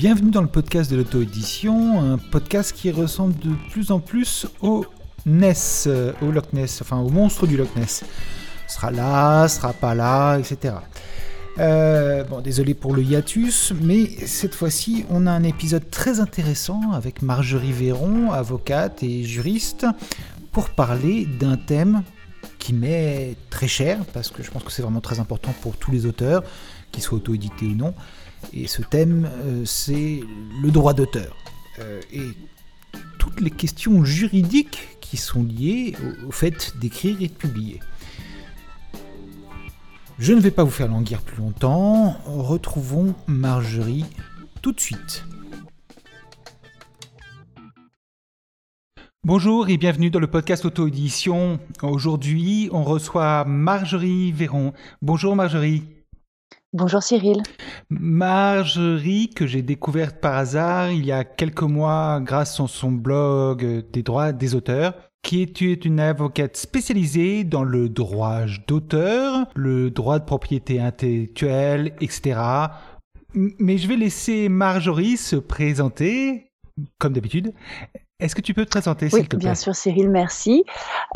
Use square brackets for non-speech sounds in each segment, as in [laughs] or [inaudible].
Bienvenue dans le podcast de l'auto-édition, un podcast qui ressemble de plus en plus au Ness, euh, au Loch Ness, enfin au monstre du Loch Ness. Sera là, sera pas là, etc. Euh, désolé pour le hiatus, mais cette fois-ci, on a un épisode très intéressant avec Marjorie Véron, avocate et juriste, pour parler d'un thème qui m'est très cher, parce que je pense que c'est vraiment très important pour tous les auteurs, qu'ils soient auto-édités ou non. Et ce thème, euh, c'est le droit d'auteur. Euh, et toutes les questions juridiques qui sont liées au, fait d'écrire et de publier. Je ne vais pas vous faire languir plus longtemps. Retrouvons Marjorie tout de suite. Bonjour et bienvenue dans le podcast auto-édition. Aujourd'hui, on reçoit Marjorie Véron. Bonjour Marjorie. Bonjour Cyril. Marjorie, que j'ai découverte par hasard il y a quelques mois grâce à son blog des droits des auteurs, qui est une avocate spécialisée dans le droit d'auteur, le droit de propriété intellectuelle, etc. Mais je vais laisser Marjorie se présenter, comme d'habitude. Est-ce que tu peux te présenter, s'il te plaît Bien sûr, Cyril, merci.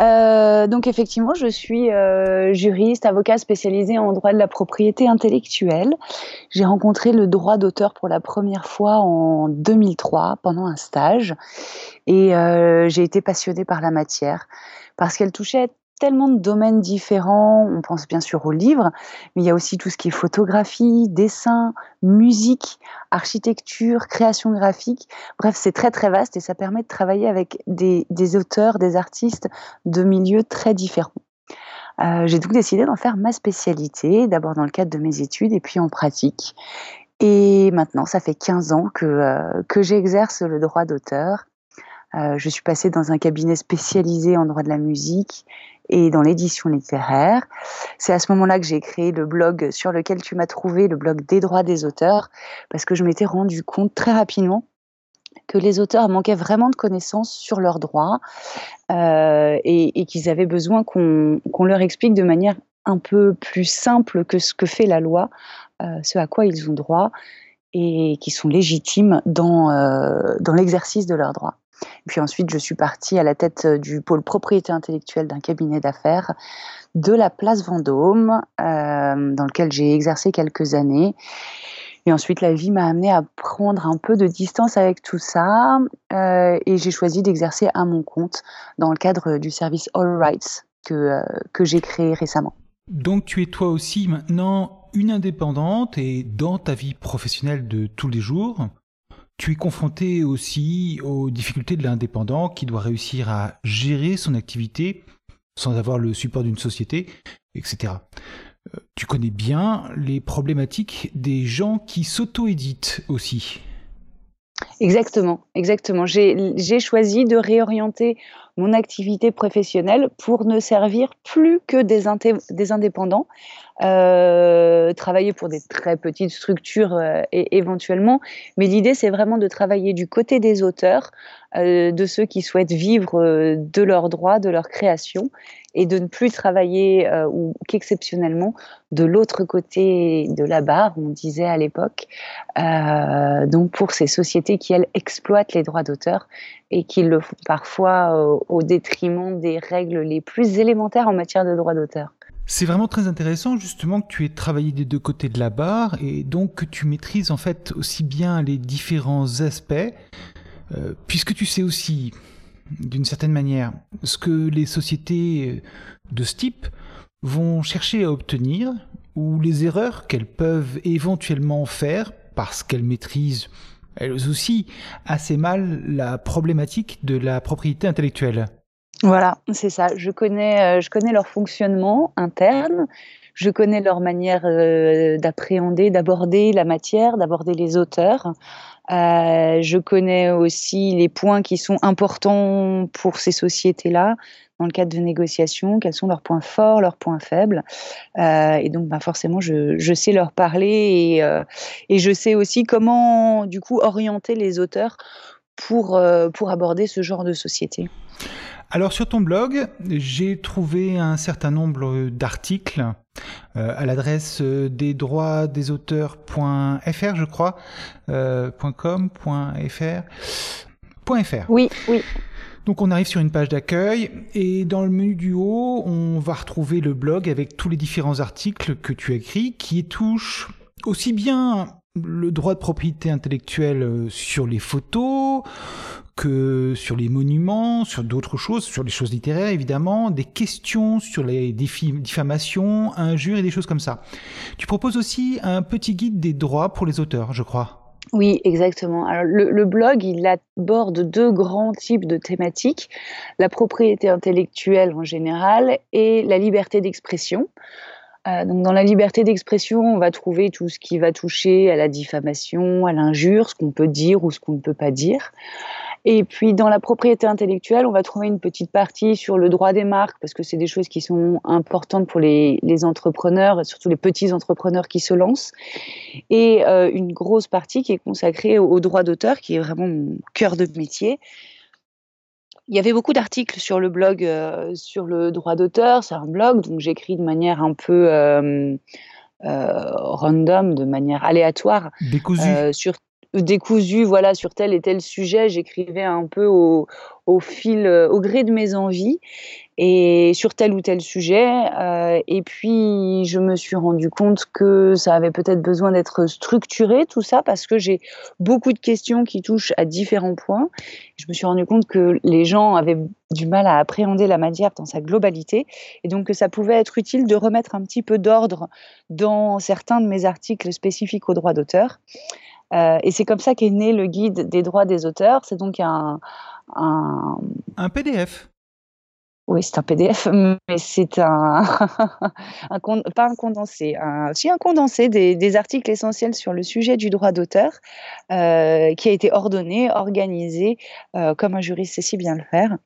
Euh, donc, effectivement, je suis euh, juriste, avocat spécialisé en droit de la propriété intellectuelle. J'ai rencontré le droit d'auteur pour la première fois en 2003 pendant un stage et euh, j'ai été passionnée par la matière parce qu'elle touchait tellement de domaines différents. On pense bien sûr aux livres, mais il y a aussi tout ce qui est photographie, dessin, musique, architecture, création graphique. Bref, c'est très très vaste et ça permet de travailler avec des, auteurs, des artistes de milieux très différents. Euh, j'ai donc décidé d'en faire ma spécialité, d'abord dans le cadre de mes études et puis en pratique. Et maintenant, ça fait 15 ans que, euh, que j'exerce le droit d'auteur. Euh, je suis passée dans un cabinet spécialisé en droit de la musique et dans l'édition littéraire. C'est à ce moment-là que j'ai créé le blog sur lequel tu m'as trouvé, le blog des droits des auteurs, parce que je m'étais rendu compte très rapidement que les auteurs manquaient vraiment de connaissances sur leurs droits euh, et, qu'ils avaient besoin qu'on leur explique de manière un peu plus simple que ce que fait la loi, euh, ce à quoi ils ont droit et qui sont légitimes dans, dans l'exercice de leurs droits. Puis ensuite, je suis partie à la tête euh, du pôle propriété intellectuelle d'un cabinet d'affaires de la place Vendôme, euh, dans lequel j'ai exercé quelques années. Et ensuite, la vie m'a amené à prendre un peu de distance avec tout ça, euh, et j'ai choisi d'exercer à mon compte dans le cadre du service All Rights que, que j'ai créé récemment. Donc, tu es toi aussi maintenant une indépendante et dans ta vie professionnelle de tous les jours, tu es confronté aussi aux difficultés de l'indépendant qui doit réussir à gérer son activité sans avoir le support d'une société, etc. Euh, tu connais bien les problématiques des gens qui s'auto-éditent aussi. Exactement, exactement. J'ai choisi de réorienter mon activité professionnelle pour ne servir plus que des, indépendants, euh, travailler pour des très petites structures euh, et, éventuellement, mais l'idée c'est vraiment de travailler du côté des auteurs, euh, de ceux qui souhaitent vivre euh, de leurs droits, de leur création, et de ne plus travailler euh, ou qu'exceptionnellement de l'autre côté de la barre, on disait à l'époque, donc pour ces sociétés qui elles exploitent les droits d'auteur et qui le font parfois au détriment des règles les plus élémentaires en matière de droits d'auteur. C'est vraiment très intéressant justement que tu aies travaillé des deux côtés de la barre et donc que tu maîtrises en fait aussi bien les différents aspects euh, puisque tu sais aussi, d'une certaine manière, ce que les sociétés de ce type vont chercher à obtenir, ou les erreurs qu'elles peuvent éventuellement faire parce qu'elles maîtrisent elles aussi assez mal la problématique de la propriété intellectuelle. Voilà, c'est ça. Je connais, euh, je connais leur fonctionnement interne, je connais leur manière euh, d'appréhender, d'aborder la matière, d'aborder les auteurs. Euh, je connais aussi les points qui sont importants pour ces sociétés-là, dans le cadre de négociations, quels sont leurs points forts, leurs points faibles. Et donc, bah, forcément, je, sais leur parler et, je sais aussi comment, du coup, orienter les auteurs pour, euh, pour aborder ce genre de société. Alors sur ton blog, j'ai trouvé un certain nombre d'articles euh, à l'adresse euh, des droits des auteurs.fr, je crois, euh, .com, .fr, .fr. Oui, oui. Donc on arrive sur une page d'accueil et dans le menu du haut, on va retrouver le blog avec tous les différents articles que tu as écrits qui touchent aussi bien le droit de propriété intellectuelle sur les photos, que sur les monuments, sur d'autres choses, sur les choses littéraires évidemment, des questions sur les diffamations, injures et des choses comme ça. Tu proposes aussi un petit guide des droits pour les auteurs, je crois. Oui, exactement. Alors, le, blog, il aborde deux grands types de thématiques, la propriété intellectuelle en général et la liberté d'expression. Euh, donc dans la liberté d'expression, on va trouver tout ce qui va toucher à la diffamation, à l'injure, ce qu'on peut dire ou ce qu'on ne peut pas dire. Et puis dans la propriété intellectuelle, on va trouver une petite partie sur le droit des marques, parce que c'est des choses qui sont importantes pour les, entrepreneurs, surtout les petits entrepreneurs qui se lancent. Et euh, une grosse partie qui est consacrée au, droit d'auteur, qui est vraiment mon cœur de métier. Il y avait beaucoup d'articles sur le blog euh, sur le droit d'auteur. C'est un blog, donc j'écris de manière un peu euh, euh random, de manière aléatoire. Décousue. sur décousu voilà sur tel et tel sujet j'écrivais un peu au, au, fil au gré de mes envies et sur tel ou tel sujet euh, et puis je me suis rendu compte que ça avait peut-être besoin d'être structuré tout ça parce que j'ai beaucoup de questions qui touchent à différents points je me suis rendu compte que les gens avaient du mal à appréhender la matière dans sa globalité et donc que ça pouvait être utile de remettre un petit peu d'ordre dans certains de mes articles spécifiques au droit d'auteur euh, et c'est comme ça qu'est né le guide des droits des auteurs. C'est donc un... un PDF. Oui, c'est un PDF, [laughs] mais c'est un, [laughs] pas un condensé, un, un condensé des, articles essentiels sur le sujet du droit d'auteur, euh, qui a été ordonné, organisé, euh, comme un juriste sait si bien le faire,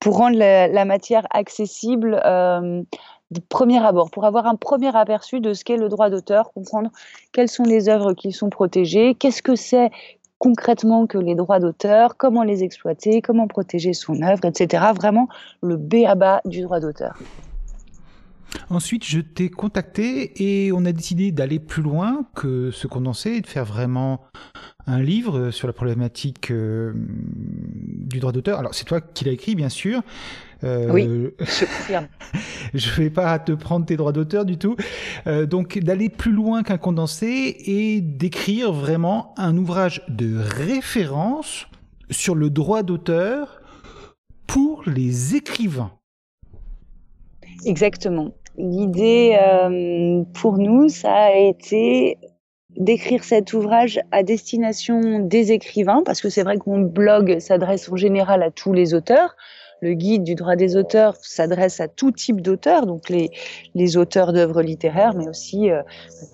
pour rendre la, la matière accessible euh, de premier abord, pour avoir un premier aperçu de ce qu'est le droit d'auteur, comprendre quelles sont les œuvres qui sont protégées, qu'est-ce que c'est concrètement que les droits d'auteur, comment les exploiter, comment protéger son œuvre, etc. Vraiment le B à bas du droit d'auteur. Ensuite, je t'ai contacté et on a décidé d'aller plus loin que ce condensé et de faire vraiment un livre sur la problématique euh, du droit d'auteur. Alors, c'est toi qui l'as écrit, bien sûr. Euh, oui, [laughs] je ne vais pas te prendre tes droits d'auteur du tout. Euh, donc, d'aller plus loin qu'un condensé et d'écrire vraiment un ouvrage de référence sur le droit d'auteur pour les écrivains. Exactement. L'idée euh, pour nous, ça a été d'écrire cet ouvrage à destination des écrivains, parce que c'est vrai que mon blog s'adresse en général à tous les auteurs, le guide du droit des auteurs s'adresse à tout type d'auteurs, donc les, auteurs d'œuvres littéraires, mais aussi euh,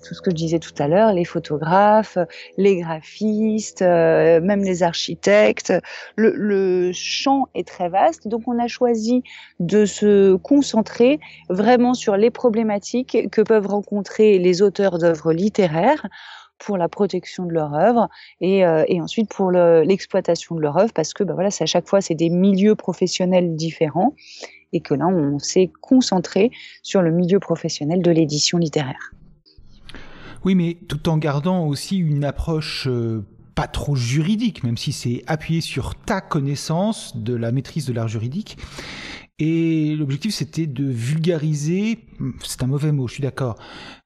tout ce que je disais tout à l'heure, les photographes, les graphistes, euh, même les architectes. Le, le, champ est très vaste, donc on a choisi de se concentrer vraiment sur les problématiques que peuvent rencontrer les auteurs d'œuvres littéraires pour la protection de leur œuvre et, euh, ensuite pour l'exploitation de leur œuvre parce que bah voilà, à chaque fois c'est des milieux professionnels différents et que là on s'est concentré sur le milieu professionnel de l'édition littéraire. Oui, mais tout en gardant aussi une approche euh, pas trop juridique, même si c'est appuyé sur ta connaissance de la maîtrise de l'art juridique. Et l'objectif, c'était de vulgariser, c'est un mauvais mot, je suis d'accord,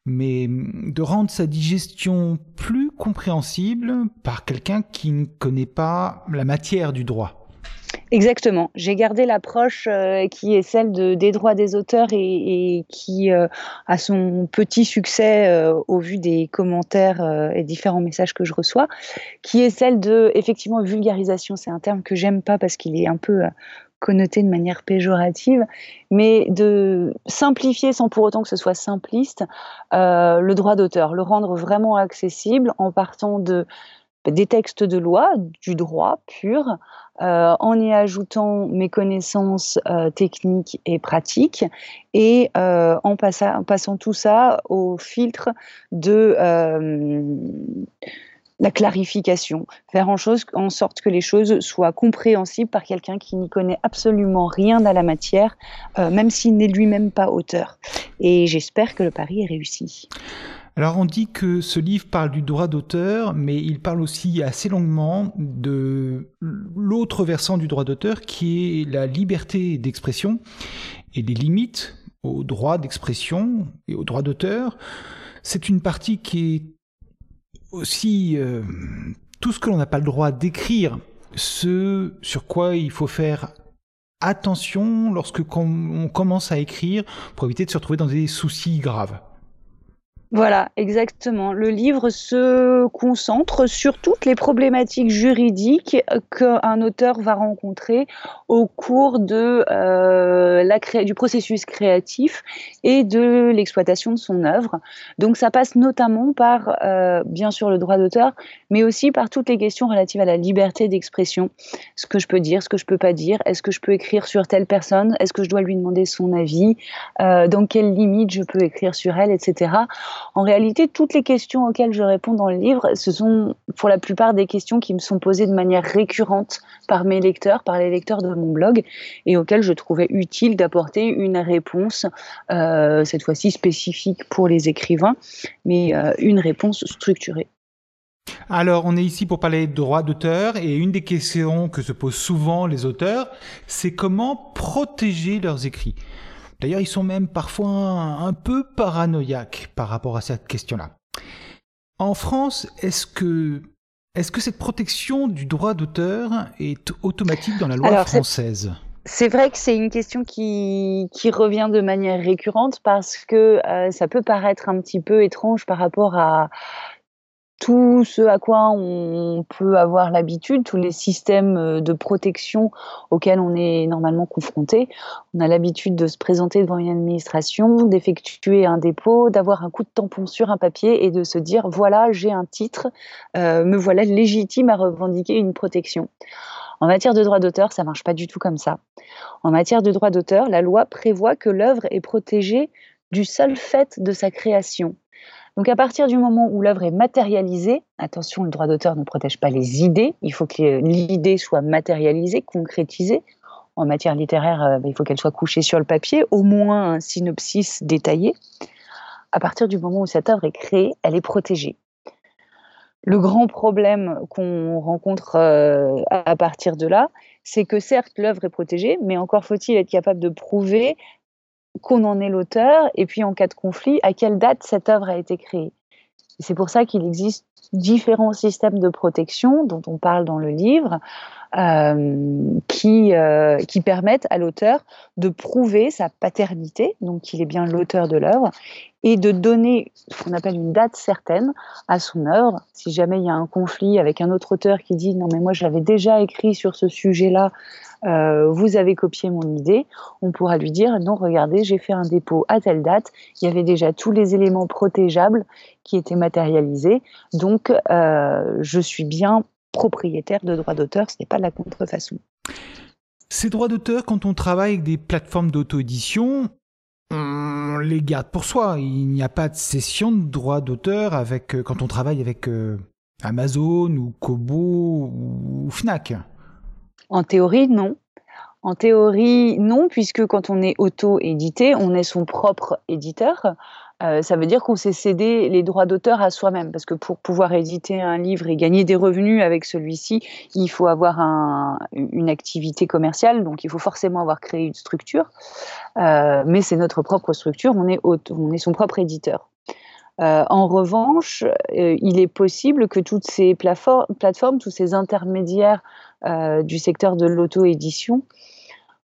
mais de rendre sa digestion plus compréhensible par quelqu'un qui ne connaît pas la matière du droit. Exactement. J'ai gardé l'approche euh, qui est celle de, des droits des auteurs et, qui euh, a son petit succès euh, au vu des commentaires et différents messages que je reçois, qui est celle de effectivement vulgarisation. C'est un terme que j'aime pas parce qu'il est un peu connoté de manière péjorative, mais de simplifier sans pour autant que ce soit simpliste euh, le droit d'auteur, le rendre vraiment accessible en partant de des textes de loi, du droit pur, euh, en y ajoutant mes connaissances euh, techniques et pratiques et en, passant tout ça au filtre de la clarification, faire en, sorte que les choses soient compréhensibles par quelqu'un qui n'y connaît absolument rien à la matière, même s'il n'est lui-même pas auteur. Et j'espère que le pari est réussi. Alors on dit que ce livre parle du droit d'auteur, mais il parle aussi assez longuement de l'autre versant du droit d'auteur qui est la liberté d'expression et les limites au droit d'expression et au droit d'auteur. C'est une partie qui est aussi euh, tout ce que l'on n'a pas le droit d'écrire, ce sur quoi il faut faire attention lorsque on commence à écrire pour éviter de se retrouver dans des soucis graves. Voilà, exactement. Le livre se concentre sur toutes les problématiques juridiques qu'un auteur va rencontrer au cours euh, du processus créatif et de l'exploitation de son œuvre. Donc ça passe notamment par, euh, bien sûr, le droit d'auteur, mais aussi par toutes les questions relatives à la liberté d'expression. Ce que je peux dire, ce que je peux pas dire, est-ce que je peux écrire sur telle personne, est-ce que je dois lui demander son avis, euh, dans quelles limites je peux écrire sur elle, etc. En réalité, toutes les questions auxquelles je réponds dans le livre, ce sont pour la plupart des questions qui me sont posées de manière récurrente par mes lecteurs, par les lecteurs de mon blog, et auxquelles je trouvais utile d'apporter une réponse, euh, cette fois-ci spécifique pour les écrivains, mais euh, une réponse structurée. Alors, on est ici pour parler de droit d'auteur et une des questions que se posent souvent les auteurs, c'est comment protéger leurs écrits? D'ailleurs, ils sont même parfois un, peu paranoïaques par rapport à cette question-là. En France, est-ce que, est que cette protection du droit d'auteur est automatique dans la loi française? C'est vrai que c'est une question qui, revient de manière récurrente parce que euh, ça peut paraître un petit peu étrange par rapport à tout ce à quoi on peut avoir l'habitude, tous les systèmes euh, de protection auxquels on est normalement confronté. On a l'habitude de se présenter devant une administration, d'effectuer un dépôt, d'avoir un coup de tampon sur un papier et de se dire voilà, j'ai un titre, euh, me voilà légitime à revendiquer une protection. En matière de droit d'auteur, ça marche pas du tout comme ça. En matière de droit d'auteur, la loi prévoit que l'œuvre est protégée du seul fait de sa création. Donc à partir du moment où l'œuvre est matérialisée, attention, le droit d'auteur ne protège pas les idées, il faut que l'idée soit matérialisée, concrétisée. En matière littéraire, euh, il faut qu'elle soit couchée sur le papier, au moins un synopsis détaillé. À partir du moment où cette œuvre est créée, elle est protégée. Le grand problème qu'on rencontre euh, à partir de là, c'est que certes l'œuvre est protégée, mais encore faut-il être capable de prouver qu'on en est l'auteur, et puis en cas de conflit, à quelle date cette œuvre a été créée. C'est pour ça qu'il existe différents systèmes de protection dont on parle dans le livre, euh, qui, euh, qui permettent à l'auteur de prouver sa paternité, donc qu'il est bien l'auteur de l'œuvre, et de donner ce qu'on appelle une date certaine à son œuvre. Si jamais il y a un conflit avec un autre auteur qui dit non mais moi j'avais déjà écrit sur ce sujet-là, euh, vous avez copié mon idée, on pourra lui dire non regardez j'ai fait un dépôt à telle date, il y avait déjà tous les éléments protégeables qui étaient matérialisés, donc je suis bien propriétaire de droits d'auteur, ce n'est pas de la contrefaçon. Ces droits d'auteur, quand on travaille avec des plateformes d'auto-édition, on les garde pour soi. Il n'y a pas de cession de droits d'auteur avec euh, quand on travaille avec euh, Amazon ou Kobo ou Fnac. En théorie, non. En théorie, non, puisque quand on est auto-édité, on est son propre éditeur. Euh, ça veut dire qu'on s'est cédé les droits d'auteur à soi-même, parce que pour pouvoir éditer un livre et gagner des revenus avec celui-ci, il faut avoir une activité commerciale, donc il faut forcément avoir créé une structure. Euh, mais c'est notre propre structure, on est, on est son propre éditeur. Euh, en revanche, il est possible que toutes ces plateformes, tous ces intermédiaires du secteur de l'auto-édition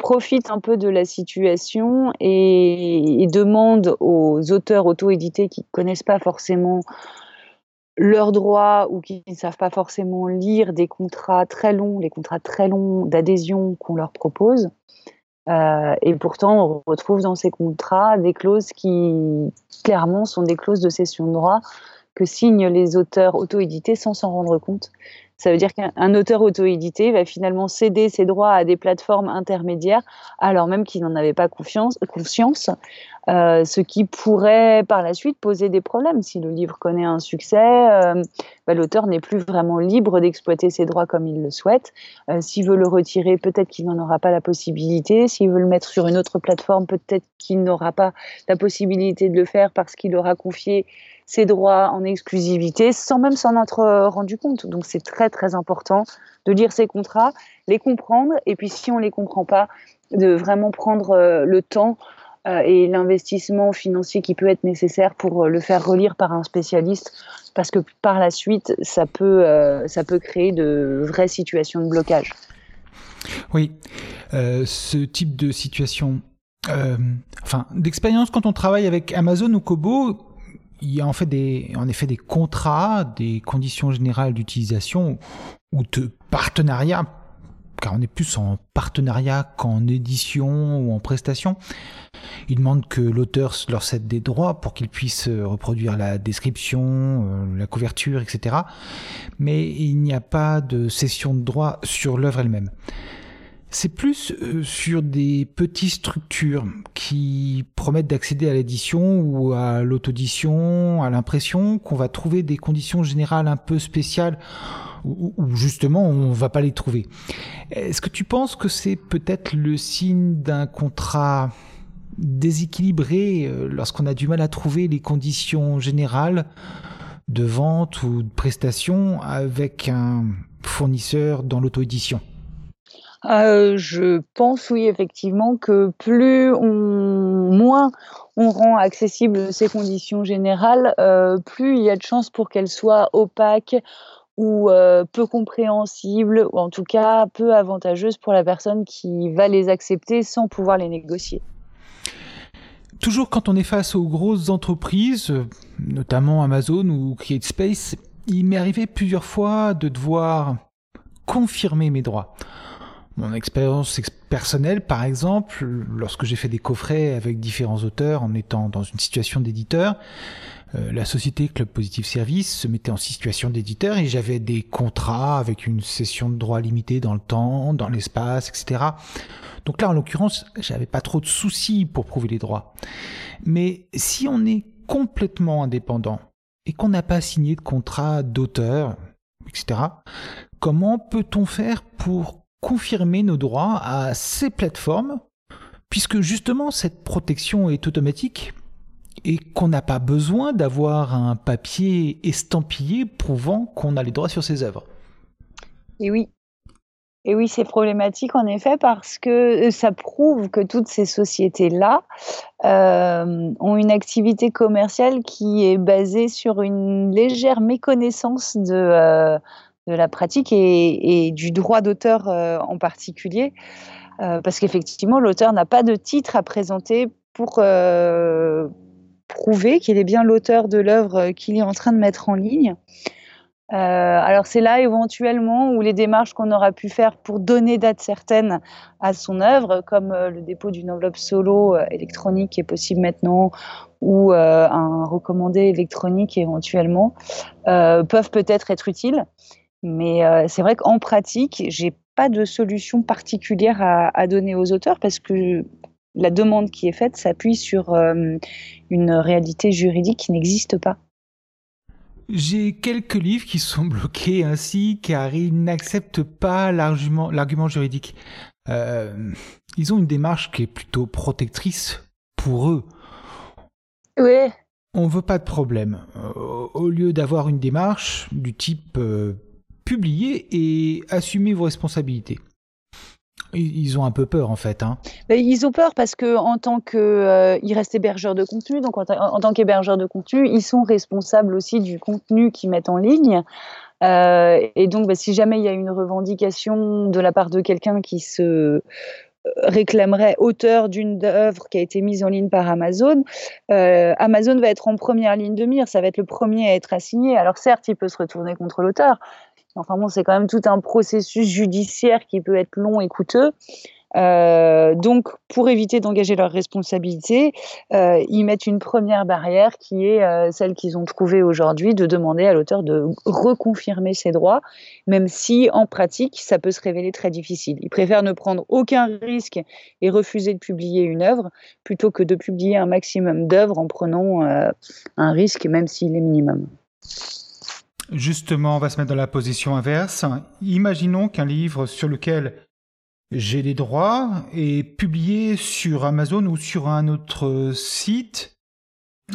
profite un peu de la situation et, demande aux auteurs auto-édités qui ne connaissent pas forcément leurs droits ou qui ne savent pas forcément lire des contrats très longs, les contrats très longs d'adhésion qu'on leur propose. Euh, et pourtant, on retrouve dans ces contrats des clauses qui, clairement, sont des clauses de cession de droit que signent les auteurs auto-édités sans s'en rendre compte. Ça veut dire qu'un auteur auto-édité va finalement céder ses droits à des plateformes intermédiaires alors même qu'il n'en avait pas conscience, euh, ce qui pourrait par la suite poser des problèmes. Si le livre connaît un succès, euh, bah, l'auteur n'est plus vraiment libre d'exploiter ses droits comme il le souhaite. Euh, s'il veut le retirer, peut-être qu'il n'en aura pas la possibilité. S'il veut le mettre sur une autre plateforme, peut-être qu'il n'aura pas la possibilité de le faire parce qu'il aura confié ses droits en exclusivité sans même s'en être euh, rendu compte. Donc c'est très très important de lire ces contrats, les comprendre et puis si on les comprend pas, de vraiment prendre euh, le temps euh, et l'investissement financier qui peut être nécessaire pour le faire relire par un spécialiste parce que par la suite ça peut ça peut créer de vraies situations de blocage. Oui, ce type de situation, enfin d'expérience quand on travaille avec Amazon ou Kobo, il y a en fait des, en effet des contrats, des conditions générales d'utilisation ou de partenariat, car on est plus en partenariat qu'en édition ou en prestation. Ils demandent que l'auteur leur cède des droits pour qu'ils puissent reproduire la description, euh, la couverture, etc. Mais il n'y a pas de cession de droits sur l'œuvre elle-même. C'est plus euh, sur des petites structures qui promettent d'accéder à l'édition ou à l'autodition, à l'impression, qu'on va trouver des conditions générales un peu spéciales ou justement on va pas les trouver. Est-ce que tu penses que c'est peut-être le signe d'un contrat déséquilibré euh, lorsqu'on a du mal à trouver les conditions générales de vente ou de prestation avec un fournisseur dans l'auto-édition? Euh, je pense oui effectivement que plus on moins on rend accessible ces conditions générales, euh, plus il y a de chances pour qu'elles soient opaques ou euh, peu compréhensibles ou en tout cas peu avantageuses pour la personne qui va les accepter sans pouvoir les négocier. Toujours quand on est face aux grosses entreprises, notamment Amazon ou CreateSpace, il m'est arrivé plusieurs fois de devoir confirmer mes droits. Mon expérience personnelle, par exemple, lorsque j'ai fait des coffrets avec différents auteurs en étant dans une situation d'éditeur, euh, la société Club Positive Service se mettait en situation d'éditeur et j'avais des contrats avec une session de droit limitée dans le temps, dans l'espace, etc. Donc là, en l'occurrence, j'avais pas trop de soucis pour prouver les droits. Mais si on est complètement indépendant et qu'on n'a pas signé de contrat d'auteur, etc., comment peut-on faire pour confirmer nos droits à ces plateformes, puisque justement cette protection est automatique et qu'on n'a pas besoin d'avoir un papier estampillé prouvant qu'on a les droits sur ces œuvres. Et oui. Et oui, c'est problématique en effet parce que ça prouve que toutes ces sociétés-là euh, ont une activité commerciale qui est basée sur une légère méconnaissance de, euh, de la pratique et, du droit d'auteur euh, en particulier, euh, parce qu'effectivement, l'auteur n'a pas de titre à présenter pour euh, prouver qu'il est bien l'auteur de l'œuvre qu'il est en train de mettre en ligne. alors c'est là éventuellement où les démarches qu'on aura pu faire pour donner date certaine à son œuvre, comme le dépôt d'une enveloppe solo électronique qui est possible maintenant, ou un recommandé électronique éventuellement, peuvent peut-être être utiles. Mais euh, c'est vrai qu'en pratique, j'ai pas de solution particulière à, donner aux auteurs parce que la demande qui est faite s'appuie sur euh, une réalité juridique qui n'existe pas. J'ai quelques livres qui sont [laughs] bloqués ainsi car ils n'acceptent pas l'argument juridique. Euh, ils ont une démarche qui est plutôt protectrice pour eux. Oui. On veut pas de problème. au lieu d'avoir une démarche du type publier et assumer vos responsabilités. Ils ont un peu peur en fait. Hein. ils ont peur parce que en tant que euh, ils restent hébergeurs de contenu, donc en, tant qu'hébergeurs de contenu, ils sont responsables aussi du contenu qu'ils mettent en ligne. Euh, et donc, bah, si jamais il y a une revendication de la part de quelqu'un qui se euh, réclamerait auteur d'une œuvre qui a été mise en ligne par Amazon, Amazon va être en première ligne de mire, ça va être le premier à être assigné. Alors certes, il peut se retourner contre l'auteur, Enfin bon, c'est quand même tout un processus judiciaire qui peut être long et coûteux. Euh, donc, pour éviter d'engager leur responsabilité, euh, ils mettent une première barrière qui est euh, celle qu'ils ont trouvée aujourd'hui de demander à l'auteur de reconfirmer ses droits, même si en pratique, ça peut se révéler très difficile. Ils préfèrent ne prendre aucun risque et refuser de publier une œuvre plutôt que de publier un maximum d'œuvres en prenant un risque, même s'il est minimum. Justement, on va se mettre dans la position inverse. Imaginons qu'un livre sur lequel j'ai des droits est publié sur Amazon ou sur un autre site.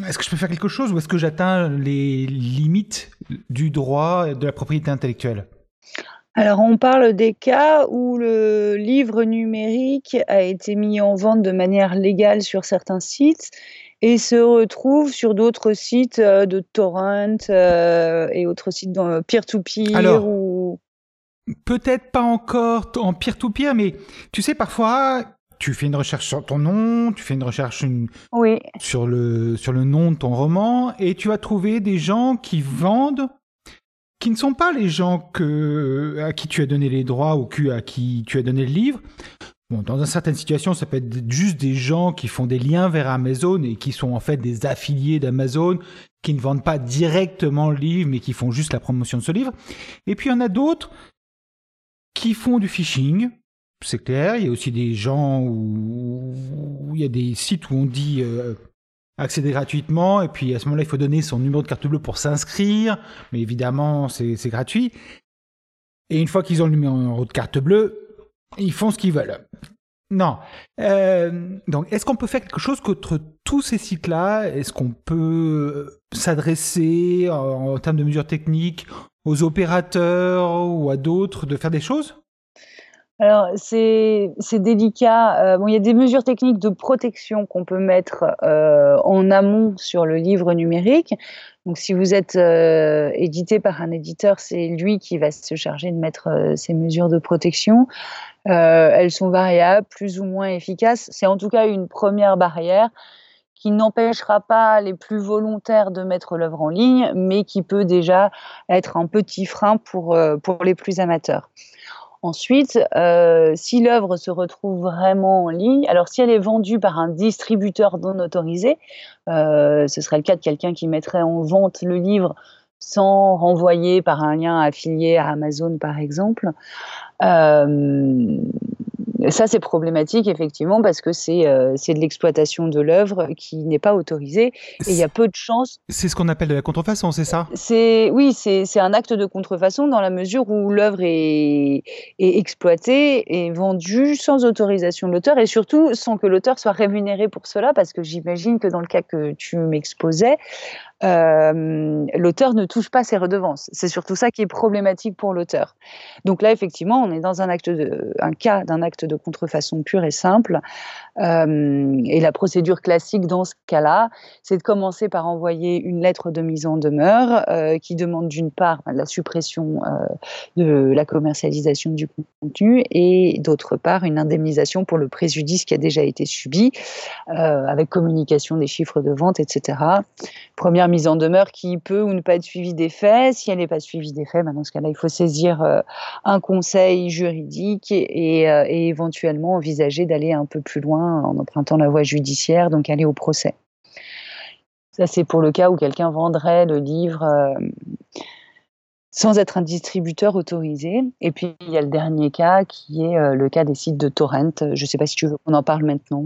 Est-ce que je peux faire quelque chose ou est-ce que j'atteins les limites du droit de la propriété intellectuelle? Alors, on parle des cas où le livre numérique a été mis en vente de manière légale sur certains sites et se retrouve sur d'autres sites euh, de torrent euh, et autres sites dans peer-to-peer ou peut-être pas encore en peer-to-peer, mais tu sais, parfois, tu fais une recherche sur ton nom, tu fais une recherche sur, le, sur le nom de ton roman, et tu vas trouver des gens qui vendent, qui ne sont pas les gens que, à qui tu as donné les droits ou à qui tu as donné le livre. Bon, dans certaines situations, ça peut être juste des gens qui font des liens vers Amazon et qui sont en fait des affiliés d'Amazon, qui ne vendent pas directement le livre, mais qui font juste la promotion de ce livre. Et puis il y en a d'autres qui font du phishing, c'est clair. Il y a aussi des gens où, il y a des sites où on dit euh, accéder gratuitement, et puis à ce moment-là, il faut donner son numéro de carte bleue pour s'inscrire, mais évidemment, c'est gratuit. Et une fois qu'ils ont le numéro de carte bleue, ils font ce qu'ils veulent. Non. Euh, donc, est-ce qu'on peut faire quelque chose contre tous ces sites-là Est-ce qu'on peut s'adresser en, termes de mesures techniques aux opérateurs ou à d'autres de faire des choses? Alors, c'est délicat. Euh, bon, il y a des mesures techniques de protection qu'on peut mettre euh, en amont sur le livre numérique. Donc, si vous êtes euh, édité par un éditeur, c'est lui qui va se charger de mettre ces mesures de protection. elles sont variables, plus ou moins efficaces. C'est en tout cas une première barrière qui n'empêchera pas les plus volontaires de mettre l'œuvre en ligne, mais qui peut déjà être un petit frein pour, pour les plus amateurs. Ensuite, euh, si l'œuvre se retrouve vraiment en ligne, alors si elle est vendue par un distributeur non autorisé, euh, ce serait le cas de quelqu'un qui mettrait en vente le livre sans renvoyer par un lien affilié à Amazon, par exemple. Euh, ça, c'est problématique, effectivement, parce que c'est euh, de l'exploitation de l'œuvre qui n'est pas autorisée. Et il y a peu de chances. C'est ce qu'on appelle de la contrefaçon, c'est ça? Oui, c'est un acte de contrefaçon dans la mesure où l'œuvre est, est, exploitée et vendue sans autorisation de l'auteur et surtout sans que l'auteur soit rémunéré pour cela, parce que j'imagine que dans le cas que tu m'exposais, euh, l'auteur ne touche pas ses redevances. C'est surtout ça qui est problématique pour l'auteur. Donc là, effectivement, on est dans un, acte un cas d'un acte de contrefaçon pure et simple. Euh, et la procédure classique dans ce cas-là, c'est de commencer par envoyer une lettre de mise en demeure euh, qui demande d'une part la suppression de la commercialisation du contenu et d'autre part une indemnisation pour le préjudice qui a déjà été subi avec communication des chiffres de vente, etc. Première mise en demeure qui peut ou ne pas être suivie des faits. Si elle n'est pas suivie des faits, ben, dans ce cas-là, il faut saisir euh, un conseil juridique et, euh, et éventuellement envisager d'aller un peu plus loin en empruntant la voie judiciaire, donc aller au procès. Ça, c'est pour le cas où quelqu'un vendrait le livre euh, sans être un distributeur autorisé. Et puis, il y a le dernier cas qui est le cas des sites de torrent. Je ne sais pas si tu veux qu'on en parle maintenant.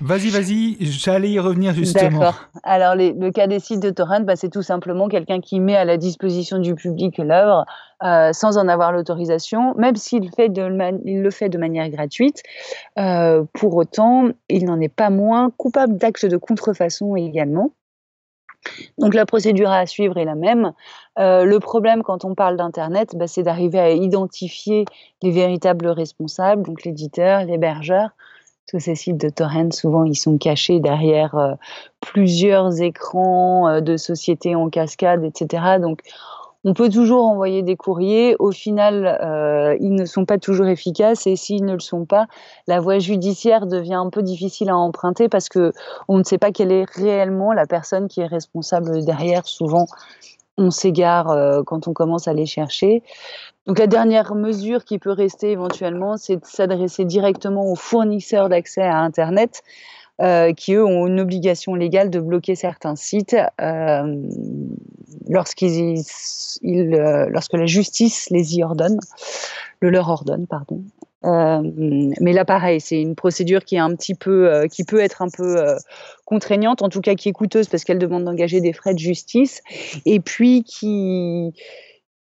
Vas-y, vas-y, j'allais y revenir justement. D'accord. Alors, le cas des sites de torrent, bah, c'est tout simplement quelqu'un qui met à la disposition du public l'œuvre euh, sans en avoir l'autorisation, même s'il le fait de manière gratuite. Euh, pour autant, il n'en est pas moins coupable d'actes de contrefaçon également. Donc la procédure à suivre est la même. Euh, le problème quand on parle d'Internet, bah, c'est d'arriver à identifier les véritables responsables, donc l'éditeur, l'hébergeur, tous ces sites de torrent, souvent, ils sont cachés derrière euh, plusieurs écrans euh, de sociétés en cascade, etc. Donc, on peut toujours envoyer des courriers. Au final, euh, ils ne sont pas toujours efficaces et s'ils ne le sont pas, la voie judiciaire devient un peu difficile à emprunter parce que on ne sait pas quelle est réellement la personne qui est responsable derrière. Souvent, on s'égare quand on commence à les chercher. Donc la dernière mesure qui peut rester éventuellement, c'est de s'adresser directement aux fournisseurs d'accès à Internet euh, qui eux ont une obligation légale de bloquer certains sites euh, lorsqu'ils, ils, euh, lorsque la justice les y ordonne, le leur ordonne, pardon. Mais là, pareil, c'est une procédure qui est un petit peu, qui peut être un peu contraignante, en tout cas qui est coûteuse parce qu'elle demande d'engager des frais de justice, et puis qui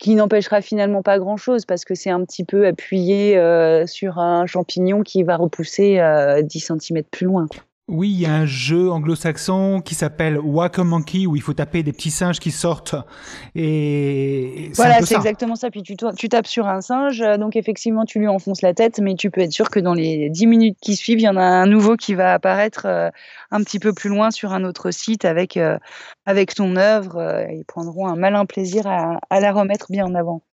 qui n'empêchera finalement pas grand-chose parce que c'est un petit peu appuyé sur un champignon qui va repousser 10 cm plus loin. Oui, il y a un jeu anglo-saxon qui s'appelle Whack a Monkey où il faut taper des petits singes qui sortent. Et voilà, c'est exactement ça. Puis tu, tu, tapes sur un singe, donc effectivement tu lui enfonces la tête, mais tu peux être sûr que dans les 10 minutes qui suivent, il y en a un nouveau qui va apparaître euh, un petit peu plus loin sur un autre site avec, euh, avec ton œuvre. Euh, ils prendront un malin plaisir à, à la remettre bien en avant.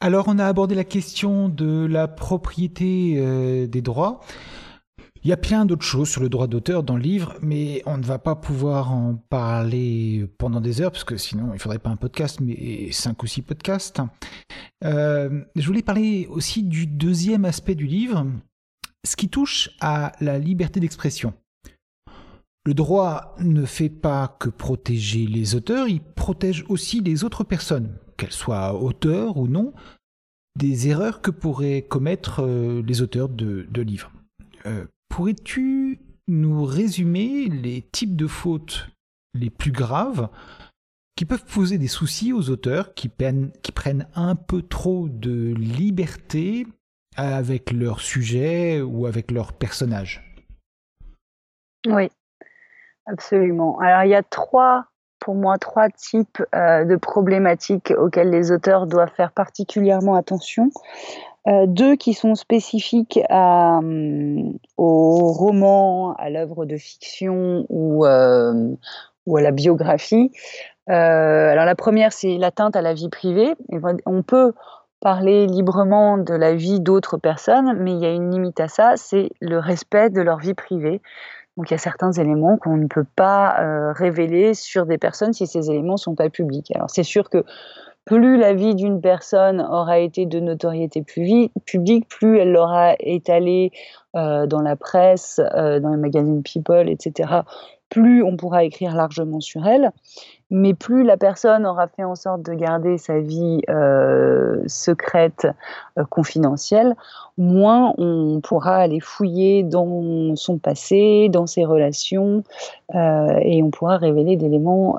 Alors on a abordé la question de la propriété des droits. Il y a plein d'autres choses sur le droit d'auteur dans le livre, mais on ne va pas pouvoir en parler pendant des heures, parce que sinon il faudrait pas un podcast, mais cinq ou six podcasts. Euh, je voulais parler aussi du deuxième aspect du livre, ce qui touche à la liberté d'expression. Le droit ne fait pas que protéger les auteurs, il protège aussi les autres personnes, qu'elles soient auteurs ou non, des erreurs que pourraient commettre euh, les auteurs de, livres. Euh, Pourrais-tu nous résumer les types de fautes les plus graves qui peuvent poser des soucis aux auteurs qui, prennent un peu trop de liberté avec leur sujet ou avec leur personnage? Oui, absolument. Alors il y a trois, pour moi, trois types euh, de problématiques auxquelles les auteurs doivent faire particulièrement attention. Euh, deux qui sont spécifiques euh, au roman, à l'œuvre de fiction ou, euh, à la biographie. alors la première, c'est l'atteinte à la vie privée. on peut parler librement de la vie d'autres personnes, mais il y a une limite à ça, c'est le respect de leur vie privée. Donc il y a certains éléments qu'on ne peut pas révéler sur des personnes si ces éléments ne sont pas publics. Alors c'est sûr que plus la vie d'une personne aura été de notoriété publique, plus elle l'aura étalée euh, dans la presse, euh, dans les magazines People, etc., plus on pourra écrire largement sur elle, mais plus la personne aura fait en sorte de garder sa vie euh, secrète, confidentielle, moins on pourra aller fouiller dans son passé, dans ses relations, et on pourra révéler d'éléments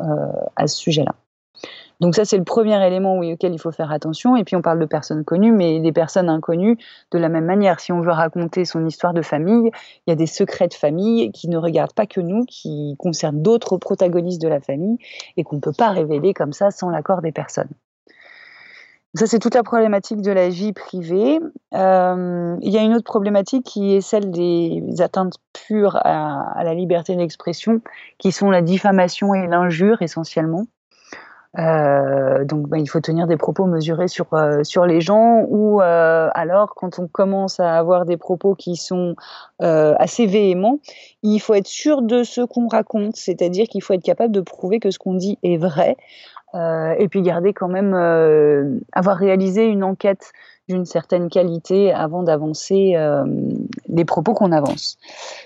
à ce sujet-là. Donc ça, c'est le premier élément auquel il faut faire attention. Et puis on parle de personnes connues, mais des personnes inconnues, de la même manière, si on veut raconter son histoire de famille, il y a des secrets de famille qui ne regardent pas que nous, qui concernent d'autres protagonistes de la famille et qu'on ne peut pas révéler comme ça sans l'accord des personnes. Ça, c'est toute la problématique de la vie privée. Euh, il y a une autre problématique qui est celle des atteintes pures à la liberté d'expression, qui sont la diffamation et l'injure essentiellement. Euh, donc, bah, il faut tenir des propos mesurés sur, euh, sur les gens, ou euh, alors, quand on commence à avoir des propos qui sont euh, assez véhéments, il faut être sûr de ce qu'on raconte, c'est-à-dire qu'il faut être capable de prouver que ce qu'on dit est vrai, euh, et puis garder quand même, avoir réalisé une enquête d'une certaine qualité avant d'avancer euh, les propos qu'on avance.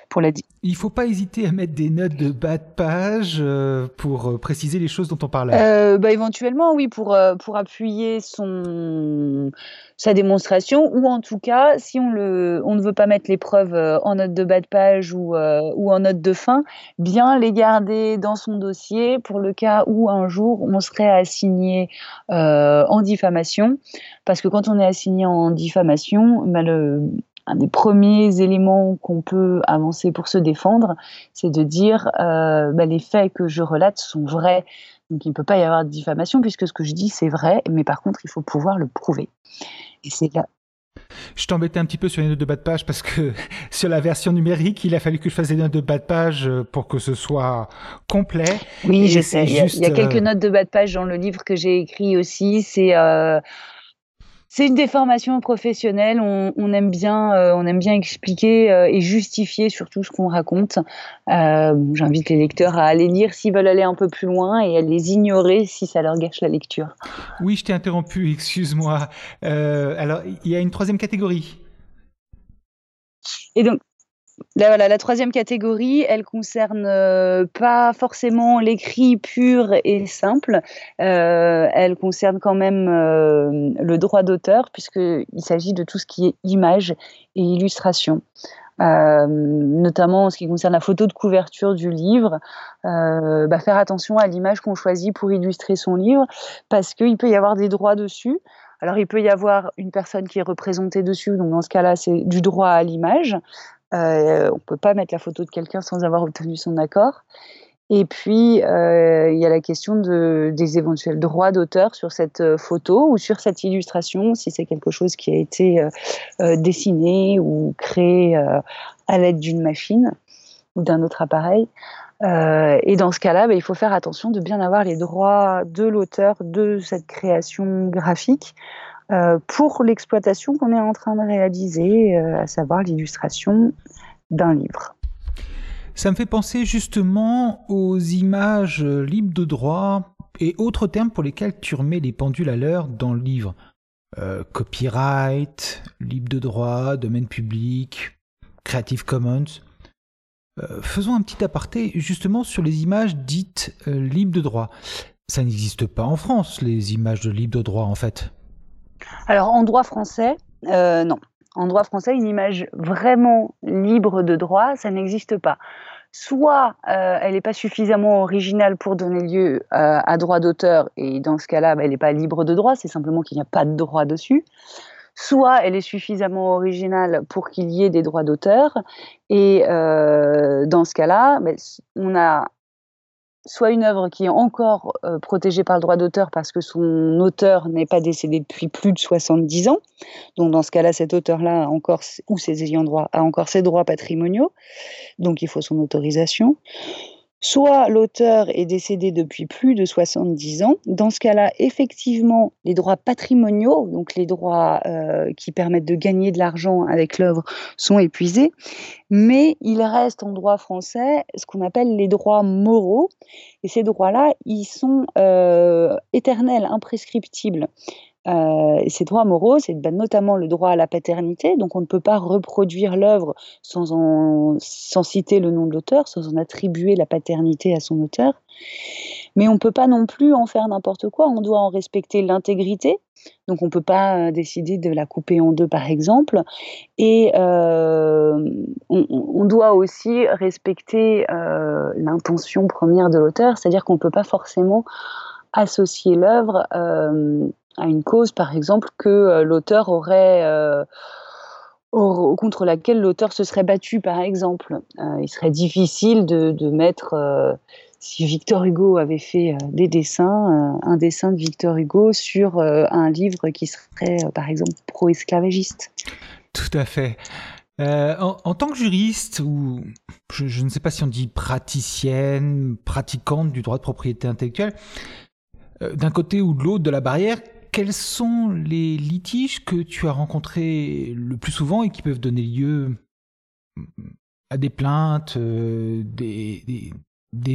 Pour la... Il ne faut pas hésiter à mettre des notes de bas de page euh, pour euh, préciser les choses dont on parlait. Euh, bah, éventuellement, oui, pour, pour appuyer son, sa démonstration, ou en tout cas, si on, le, on ne veut pas mettre les preuves en note de bas de page ou, ou en note de fin, bien les garder dans son dossier pour le cas où un jour on serait assigné en diffamation. Parce que quand on est assigné en diffamation, bah, un des premiers éléments qu'on peut avancer pour se défendre, c'est de dire euh, bah, les faits que je relate sont vrais. Donc il ne peut pas y avoir de diffamation puisque ce que je dis c'est vrai, mais par contre il faut pouvoir le prouver. Et c'est là. Je t'embêtais un petit peu sur les notes de bas de page parce que [laughs] sur la version numérique, il a fallu que je fasse des notes de bas de page pour que ce soit complet. Oui, je sais. Il y, a, quelques euh, notes de bas de page dans le livre que j'ai écrit aussi. C'est euh, c'est une déformation professionnelle. On, aime bien, euh, on aime bien expliquer euh, et justifier surtout ce qu'on raconte. Euh, j'invite les lecteurs à aller lire s'ils veulent aller un peu plus loin et à les ignorer si ça leur gâche la lecture. Oui, je t'ai interrompu. [laughs] Excuse-moi. alors, il y a une troisième catégorie. Et donc, la troisième catégorie, elle concerne euh, pas forcément l'écrit pur et simple. Euh, elle concerne quand même euh, le droit d'auteur, puisqu'il s'agit de tout ce qui est image et illustration. notamment en ce qui concerne la photo de couverture du livre, bah, faire attention à l'image qu'on choisit pour illustrer son livre, parce qu'il peut y avoir des droits dessus. Alors il peut y avoir une personne qui est représentée dessus, donc dans ce cas-là c'est du droit à l'image. Euh, on ne peut pas mettre la photo de quelqu'un sans avoir obtenu son accord. Et puis, euh, il y a la question de, des éventuels droits d'auteur sur cette euh, photo ou sur cette illustration, si c'est quelque chose qui a été dessiné ou créé à l'aide d'une machine ou d'un autre appareil. et dans ce cas-là, bah, il faut faire attention de bien avoir les droits de l'auteur de cette création graphique pour l'exploitation qu'on est en train de réaliser, euh, à savoir l'illustration d'un livre. Ça me fait penser justement aux images libres de droit et autres termes pour lesquels tu remets les pendules à l'heure dans le livre. Euh, copyright, libre de droit, domaine public, Creative Commons. faisons un petit aparté justement sur les images dites libres de droit. Ça n'existe pas en France, les images de libre de droit en fait. Alors en droit français, euh, non. En droit français, une image vraiment libre de droit, ça n'existe pas. Soit euh, elle n'est pas suffisamment originale pour donner lieu euh, à droit d'auteur, et dans ce cas-là, bah, elle n'est pas libre de droit, c'est simplement qu'il n'y a pas de droit dessus. Soit elle est suffisamment originale pour qu'il y ait des droits d'auteur, et dans ce cas-là, bah, on a soit une œuvre qui est encore euh, protégée par le droit d'auteur parce que son auteur n'est pas décédé depuis plus de 70 ans. Donc dans ce cas-là, cet auteur-là ou ses ayants droit a encore ses droits patrimoniaux. Donc il faut son autorisation. Soit l'auteur est décédé depuis plus de 70 ans. Dans ce cas-là, effectivement, les droits patrimoniaux, donc les droits euh, qui permettent de gagner de l'argent avec l'œuvre, sont épuisés. Mais il reste en droit français ce qu'on appelle les droits moraux. Et ces droits-là, ils sont euh, éternels, imprescriptibles. Euh, ces droits moraux, c'est ben, notamment le droit à la paternité, donc on ne peut pas reproduire l'œuvre sans, citer le nom de l'auteur, sans en attribuer la paternité à son auteur. Mais on ne peut pas non plus en faire n'importe quoi, on doit en respecter l'intégrité, donc on ne peut pas euh, décider de la couper en deux par exemple, et euh, on, doit aussi respecter l'intention première de l'auteur, c'est-à-dire qu'on ne peut pas forcément associer l'œuvre à une cause, par exemple, que euh, l'auteur aurait euh, contre laquelle l'auteur se serait battu, par exemple. Euh, il serait difficile de, mettre, si Victor Hugo avait fait des dessins, un dessin de Victor Hugo sur un livre qui serait, par exemple, pro-esclavagiste. Tout à fait. en, en, tant que juriste, ou je, je, ne sais pas si on dit praticienne, pratiquante du droit de propriété intellectuelle, d'un côté ou de l'autre de la barrière, quels sont les litiges que tu as rencontrés le plus souvent et qui peuvent donner lieu à des plaintes, euh, des,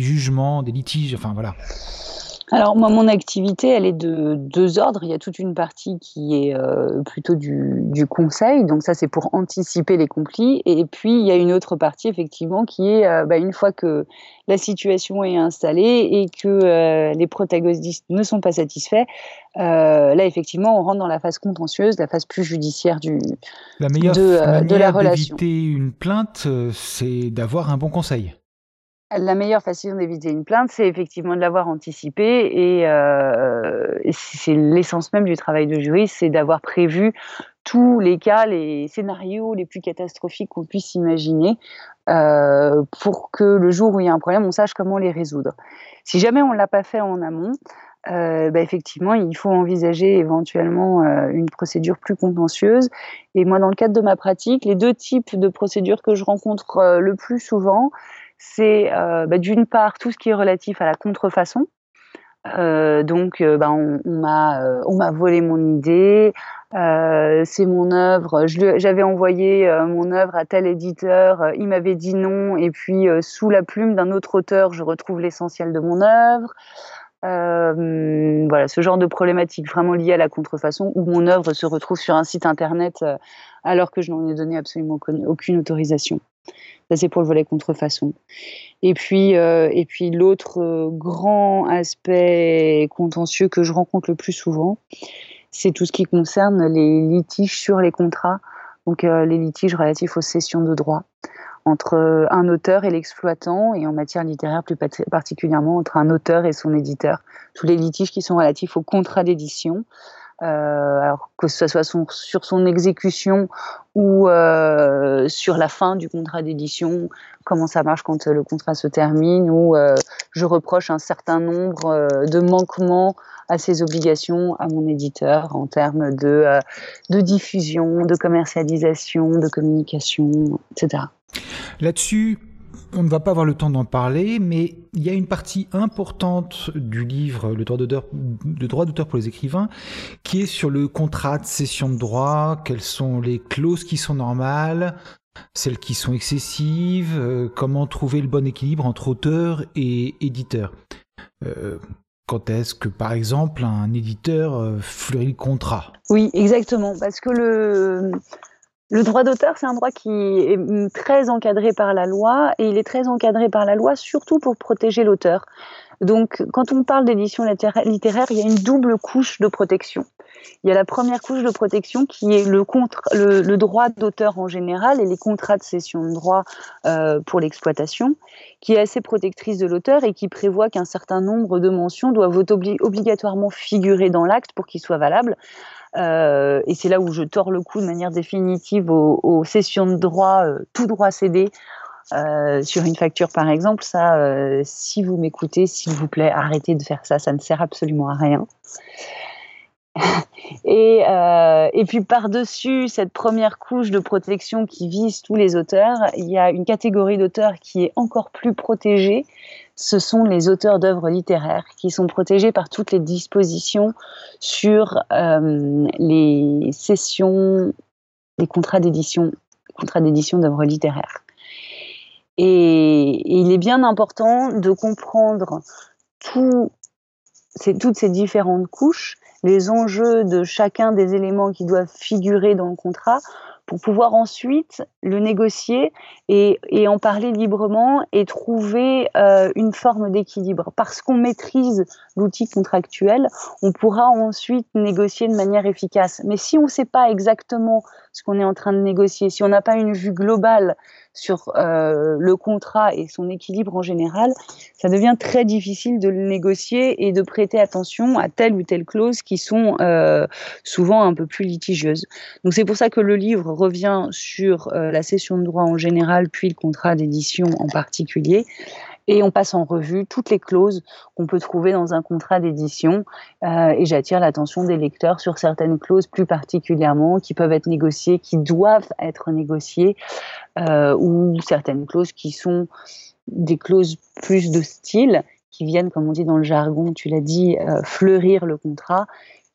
jugements, des litiges, enfin voilà alors moi, mon activité, elle est de deux ordres. Il y a toute une partie qui est euh, plutôt du, du, conseil, donc ça c'est pour anticiper les conflits. Et puis il y a une autre partie effectivement qui est euh, bah, une fois que la situation est installée et que euh, les protagonistes ne sont pas satisfaits, là effectivement on rentre dans la phase contentieuse, la phase plus judiciaire du la meilleure de, de la relation. D'éviter une plainte, c'est d'avoir un bon conseil la meilleure façon d'éviter une plainte, c'est effectivement de l'avoir anticipé et, euh, c'est l'essence même du travail de juriste, c'est d'avoir prévu tous les cas, les scénarios les plus catastrophiques qu'on puisse imaginer euh, pour que le jour où il y a un problème, on sache comment les résoudre. Si jamais on ne l'a pas fait en amont, euh, bah, effectivement, il faut envisager éventuellement une procédure plus contentieuse. Et moi, dans le cadre de ma pratique, les deux types de procédures que je rencontre le plus souvent, c'est euh, bah, d'une part tout ce qui est relatif à la contrefaçon. donc, bah, on, m'a volé mon idée. c'est mon œuvre. J'avais envoyé mon œuvre à tel éditeur. il m'avait dit non. Et puis, sous la plume d'un autre auteur, je retrouve l'essentiel de mon œuvre. Euh, voilà, ce genre de problématique vraiment liée à la contrefaçon où mon œuvre se retrouve sur un site internet euh, alors que je n'en ai donné absolument aucune autorisation. Ça, c'est pour le volet contrefaçon. Et puis, euh, et puis l'autre grand aspect contentieux que je rencontre le plus souvent, c'est tout ce qui concerne les litiges sur les contrats, donc les litiges relatifs aux cessions de droits entre euh, un auteur et l'exploitant, et en matière littéraire plus particulièrement entre un auteur et son éditeur. Tous les litiges qui sont relatifs au contrat d'édition, euh, alors que ce soit sur son exécution ou euh, sur la fin du contrat d'édition, comment ça marche quand le contrat se termine, ou je reproche un certain nombre de manquements à ses obligations à mon éditeur en termes de, de diffusion, de commercialisation, de communication, etc. Là-dessus, on ne va pas avoir le temps d'en parler, mais il y a une partie importante du livre, le droit d'auteur, droit d'auteur pour les écrivains, qui est sur le contrat de cession de droit, quelles sont les clauses qui sont normales, celles qui sont excessives, euh, comment trouver le bon équilibre entre auteur et éditeur. Euh, quand est-ce que, par exemple, un éditeur euh, fleurit le contrat? Oui, exactement, parce que le le droit d'auteur, c'est un droit qui est très encadré par la loi et il est très encadré par la loi surtout pour protéger l'auteur. Donc, quand on parle d'édition littéraire, il y a une double couche de protection. Il y a la première couche de protection qui est le, le, droit d'auteur en général et les contrats de cession de droit euh, pour l'exploitation, qui est assez protectrice de l'auteur et qui prévoit qu'un certain nombre de mentions doivent obligatoirement figurer dans l'acte pour qu'il soit valable. Euh, et c'est là où je tords le coup de manière définitive aux, sessions de droit, euh, tout droit cédé. Euh, sur une facture par exemple, ça, si vous m'écoutez, s'il vous plaît, arrêtez de faire ça, ça ne sert absolument à rien. [laughs] et, et puis par-dessus cette première couche de protection qui vise tous les auteurs, il y a une catégorie d'auteurs qui est encore plus protégée, ce sont les auteurs d'œuvres littéraires qui sont protégés par toutes les dispositions sur euh, les sessions, les contrats d'édition, contrats d'édition d'œuvres littéraires. Et, il est bien important de comprendre toutes ces différentes couches, les enjeux de chacun des éléments qui doivent figurer dans le contrat pour pouvoir ensuite le négocier et, en parler librement et trouver euh, une forme d'équilibre. Parce qu'on maîtrise l'outil contractuel, on pourra ensuite négocier de manière efficace. Mais si on ne sait pas exactement ce qu'on est en train de négocier, si on n'a pas une vue globale sur euh, le contrat et son équilibre en général, ça devient très difficile de le négocier et de prêter attention à telle ou telle clause qui sont euh, souvent un peu plus litigieuses. Donc c'est pour ça que le livre revient sur euh, la cession de droit en général, puis le contrat d'édition en particulier et on passe en revue toutes les clauses qu'on peut trouver dans un contrat d'édition. Euh, et j'attire l'attention des lecteurs sur certaines clauses plus particulièrement qui peuvent être négociées, qui doivent être négociées, euh, ou certaines clauses qui sont des clauses plus de style, qui viennent, comme on dit dans le jargon, tu l'as dit, euh, fleurir le contrat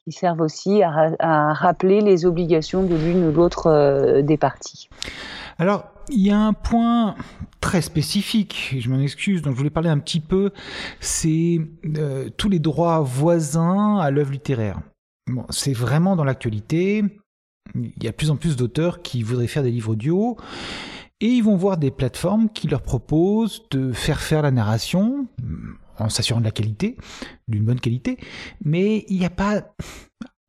qui servent aussi à, rappeler les obligations de l'une ou l'autre des parties. Alors, il y a un point très spécifique, je m'en excuse, dont je voulais parler un petit peu, c'est euh, tous les droits voisins à l'œuvre littéraire. C'est vraiment dans l'actualité. Il y a de plus en plus d'auteurs qui voudraient faire des livres audio et ils vont voir des plateformes qui leur proposent de faire faire la narration en s'assurant de la qualité, d'une bonne qualité, mais il n'y a pas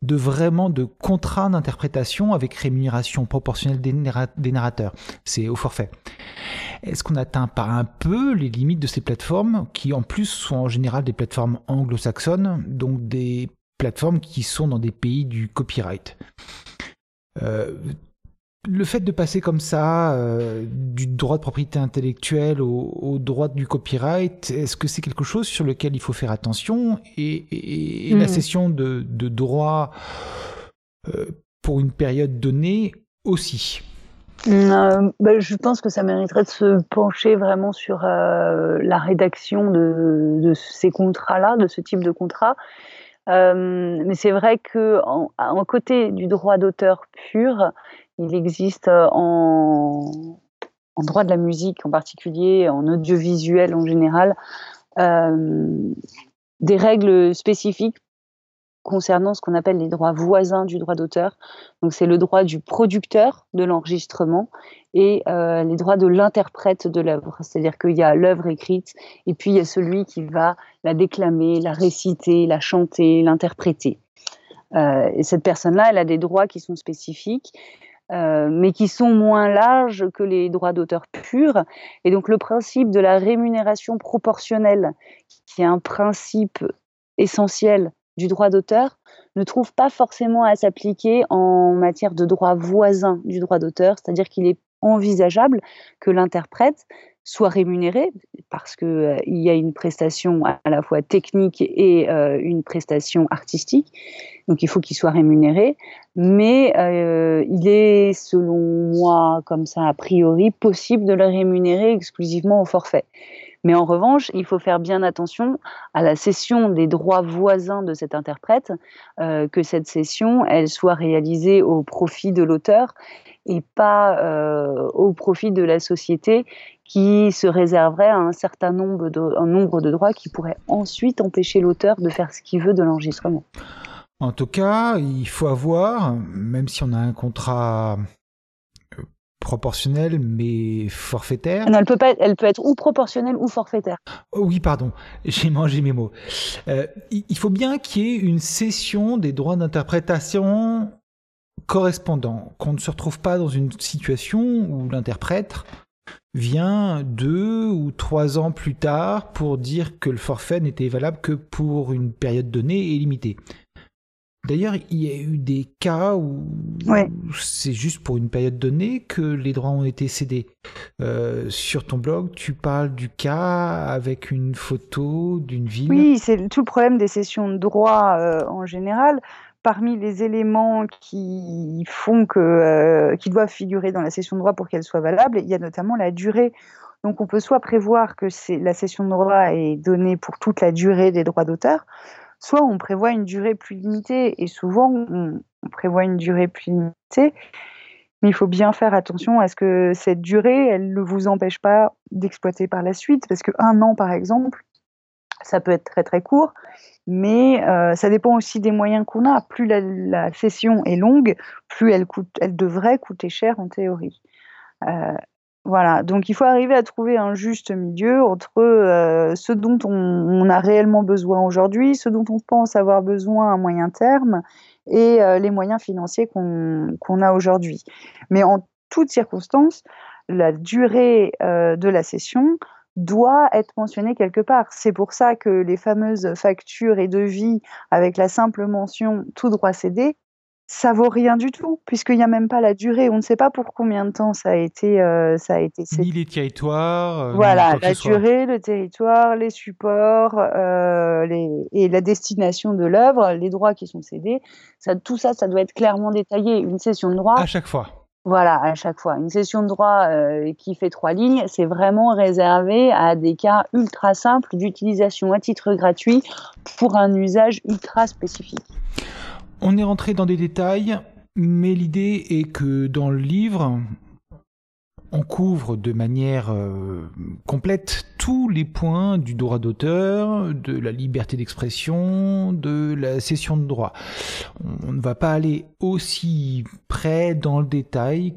de vraiment de contrat d'interprétation avec rémunération proportionnelle des, narrateurs. C'est au forfait. Est-ce qu'on n'atteint pas un peu les limites de ces plateformes qui en plus sont en général des plateformes anglo-saxonnes, donc des plateformes qui sont dans des pays du copyright? Euh, le fait de passer comme ça euh, du droit de propriété intellectuelle au, droit du copyright, est-ce que c'est quelque chose sur lequel il faut faire attention Et, la hmm. cession de, droits euh, pour une période donnée aussi? Euh, bah, Je pense que ça mériterait de se pencher vraiment sur la rédaction de, ces contrats-là, de ce type de contrat. Mais c'est vrai que en, côté du droit d'auteur pur, il existe en, en, droit de la musique en particulier, en audiovisuel en général, des règles spécifiques concernant ce qu'on appelle les droits voisins du droit d'auteur. Donc c'est le droit du producteur de l'enregistrement et euh, les droits de l'interprète de l'œuvre. C'est-à-dire qu'il y a l'œuvre écrite et puis il y a celui qui va la déclamer, la réciter, la chanter, l'interpréter. Euh, et cette personne-là, elle a des droits qui sont spécifiques. Euh, mais qui sont moins larges que les droits d'auteur purs. Et donc le principe de la rémunération proportionnelle, qui est un principe essentiel du droit d'auteur ne trouve pas forcément à s'appliquer en matière de droit voisin du droit d'auteur, c'est-à-dire qu'il est envisageable que l'interprète soit rémunéré parce qu'il euh, y a une prestation à la fois technique et euh, une prestation artistique, donc il faut qu'il soit rémunéré, mais euh, il est selon moi, comme ça a priori, possible de le rémunérer exclusivement au forfait. Mais en revanche, il faut faire bien attention à la cession des droits voisins de cet interprète, euh, que cette cession, elle soit réalisée au profit de l'auteur et pas euh, au profit de la société qui se réserverait un certain nombre de, nombre de droits qui pourraient ensuite empêcher l'auteur de faire ce qu'il veut de l'enregistrement. En tout cas, il faut avoir, même si on a un contrat proportionnelle mais forfaitaire. Non, elle peut, pas, elle peut être ou proportionnelle ou forfaitaire. Oh oui, pardon, [laughs] j'ai mangé mes mots. Euh, il faut bien qu'il y ait une cession des droits d'interprétation correspondants, qu'on ne se retrouve pas dans une situation où l'interprète vient deux ou trois ans plus tard pour dire que le forfait n'était valable que pour une période donnée et limitée. D'ailleurs, il y a eu des cas où c'est juste pour une période donnée que les droits ont été cédés. Euh, sur ton blog, tu parles du cas avec une photo d'une ville. Oui, c'est tout le problème des cessions de droits euh, en général. Parmi les éléments qui font que, euh, qui doivent figurer dans la cession de droit pour qu'elle soit valable, il y a notamment la durée. Donc, on peut soit prévoir que la cession de droit est donnée pour toute la durée des droits d'auteur, soit on prévoit une durée plus limitée, et souvent on, prévoit une durée plus limitée, mais il faut bien faire attention à ce que cette durée, elle ne vous empêche pas d'exploiter par la suite, parce qu'un an, par exemple, ça peut être très très court, mais euh, ça dépend aussi des moyens qu'on a. Plus la, session est longue, plus elle devrait coûter cher en théorie. Euh, voilà, donc il faut arriver à trouver un juste milieu entre euh, ce dont on, a réellement besoin aujourd'hui, ce dont on pense avoir besoin à moyen terme et euh, les moyens financiers qu'on a aujourd'hui. Mais en toutes circonstances, la durée euh, de la session doit être mentionnée quelque part. C'est pour ça que les fameuses factures et devis avec la simple mention tout droit cédé ça vaut rien du tout, puisqu'il n'y a même pas la durée. On ne sait pas pour combien de temps ça a été. Euh, ça a été ni les territoires. Euh, voilà, la durée, le territoire, les supports euh, les... et la destination de l'œuvre, les droits qui sont cédés. Ça, tout ça, ça doit être clairement détaillé. Une session de droit. À chaque fois. Voilà, à chaque fois. Une session de droit qui fait trois lignes, c'est vraiment réservé à des cas ultra simples d'utilisation à titre gratuit pour un usage ultra spécifique. On est rentré dans des détails, mais l'idée est que dans le livre, on couvre de manière euh, complète tous les points du droit d'auteur, de la liberté d'expression, de la cession de droit. On ne va pas aller aussi près dans le détail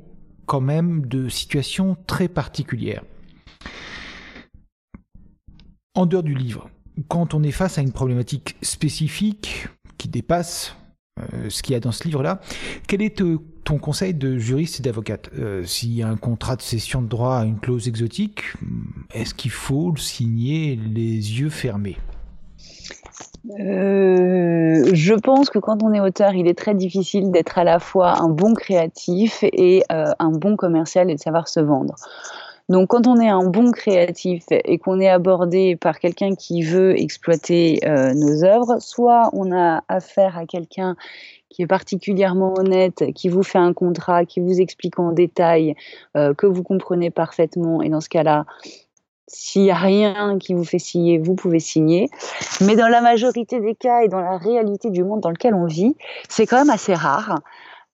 quand même de situations très particulières. En dehors du livre, quand on est face à une problématique spécifique qui dépasse ce qu'il y a dans ce livre-là. Quel est euh, ton conseil de juriste et d'avocate euh, S'il y a un contrat de cession de droit à une clause exotique, est-ce qu'il faut le signer les yeux fermés? Je pense que quand on est auteur, il est très difficile d'être à la fois un bon créatif et un bon commercial et de savoir se vendre. Donc quand on est un bon créatif et qu'on est abordé par quelqu'un qui veut exploiter euh, nos œuvres, soit on a affaire à quelqu'un qui est particulièrement honnête, qui vous fait un contrat, qui vous explique en détail, euh, que vous comprenez parfaitement, et dans ce cas-là, s'il n'y a rien qui vous fait signer, vous pouvez signer. Mais dans la majorité des cas et dans la réalité du monde dans lequel on vit, c'est quand même assez rare.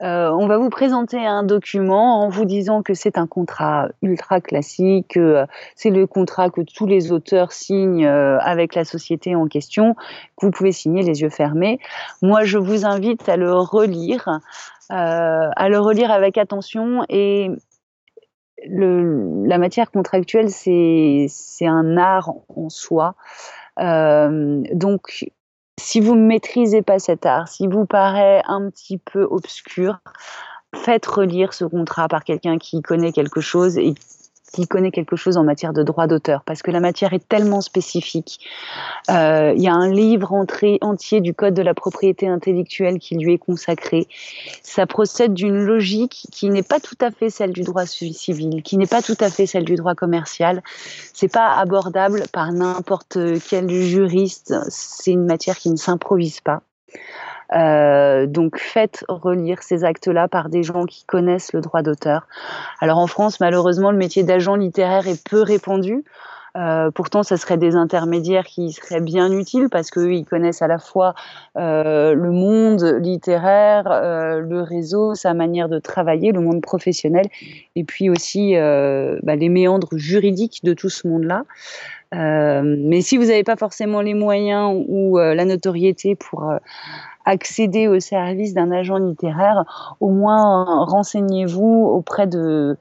Euh, on va vous présenter un document en vous disant que c'est un contrat ultra classique, que euh, c'est le contrat que tous les auteurs signent euh, avec la société en question, que vous pouvez signer les yeux fermés. Moi, je vous invite à le relire, à le relire avec attention et la matière contractuelle, c'est un art en soi. donc, si vous ne maîtrisez pas cet art, si vous paraît un petit peu obscur, faites relire ce contrat par quelqu'un qui connaît quelque chose et qui connaît quelque chose en matière de droit d'auteur, parce que la matière est tellement spécifique. Euh, il y a un livre entier du Code de la propriété intellectuelle qui lui est consacré. Ça procède d'une logique qui n'est pas tout à fait celle du droit civil, qui n'est pas tout à fait celle du droit commercial. C'est pas abordable par n'importe quel juriste. C'est une matière qui ne s'improvise pas. Euh, donc faites relire ces actes-là par des gens qui connaissent le droit d'auteur. Alors en France, malheureusement, le métier d'agent littéraire est peu répandu. Euh, pourtant, ça serait des intermédiaires qui seraient bien utiles parce qu'ils connaissent à la fois euh, le monde littéraire, le réseau, sa manière de travailler, le monde professionnel, et puis aussi bah, les méandres juridiques de tout ce monde-là. mais si vous n'avez pas forcément les moyens ou la notoriété pour accéder au service d'un agent littéraire, au moins renseignez-vous auprès de,